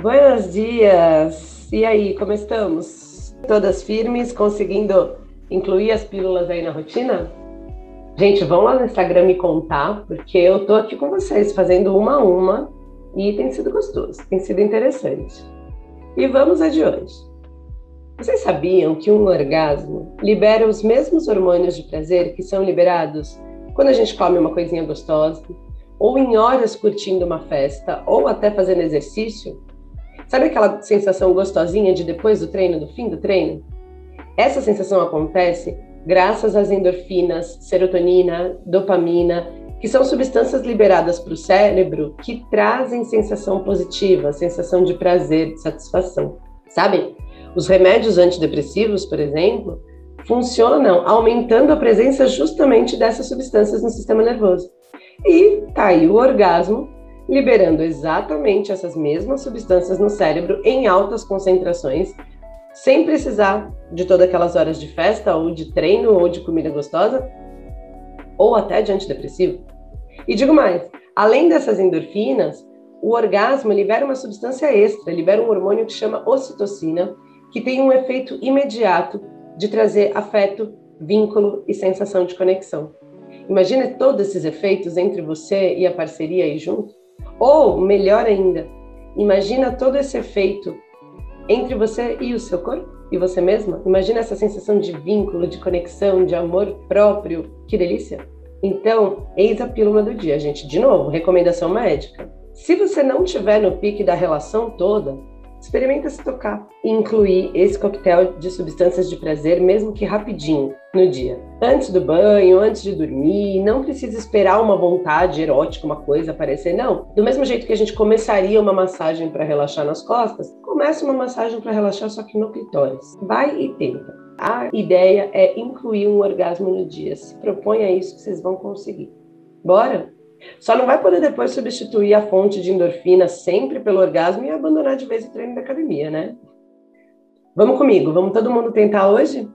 Buenos dias! E aí, como estamos? Todas firmes, conseguindo incluir as pílulas aí na rotina? Gente, vão lá no Instagram me contar, porque eu tô aqui com vocês fazendo uma a uma e tem sido gostoso, tem sido interessante. E vamos a de hoje. Vocês sabiam que um orgasmo libera os mesmos hormônios de prazer que são liberados quando a gente come uma coisinha gostosa, ou em horas curtindo uma festa, ou até fazendo exercício? Sabe aquela sensação gostosinha de depois do treino, do fim do treino? Essa sensação acontece graças às endorfinas, serotonina, dopamina, que são substâncias liberadas para o cérebro que trazem sensação positiva, sensação de prazer, de satisfação. Sabem? Os remédios antidepressivos, por exemplo, funcionam aumentando a presença justamente dessas substâncias no sistema nervoso. E tá aí o orgasmo, liberando exatamente essas mesmas substâncias no cérebro em altas concentrações, sem precisar de todas aquelas horas de festa, ou de treino, ou de comida gostosa, ou até de antidepressivo. E digo mais, além dessas endorfinas, o orgasmo libera uma substância extra, libera um hormônio que chama ocitocina, que tem um efeito imediato de trazer afeto, vínculo e sensação de conexão. Imagina todos esses efeitos entre você e a parceria aí junto. Ou, melhor ainda, imagina todo esse efeito entre você e o seu corpo e você mesma. Imagina essa sensação de vínculo, de conexão, de amor próprio. Que delícia! Então, eis a pílula do dia, gente. De novo, recomendação médica. Se você não tiver no pique da relação toda, Experimenta se tocar e incluir esse coquetel de substâncias de prazer, mesmo que rapidinho, no dia. Antes do banho, antes de dormir, não precisa esperar uma vontade erótica, uma coisa aparecer, não. Do mesmo jeito que a gente começaria uma massagem para relaxar nas costas, comece uma massagem para relaxar só que no clitóris. Vai e tenta. A ideia é incluir um orgasmo no dia. Se propõe a isso que vocês vão conseguir. Bora? Só não vai poder depois substituir a fonte de endorfina sempre pelo orgasmo e abandonar de vez o treino da academia, né? Vamos comigo, vamos todo mundo tentar hoje?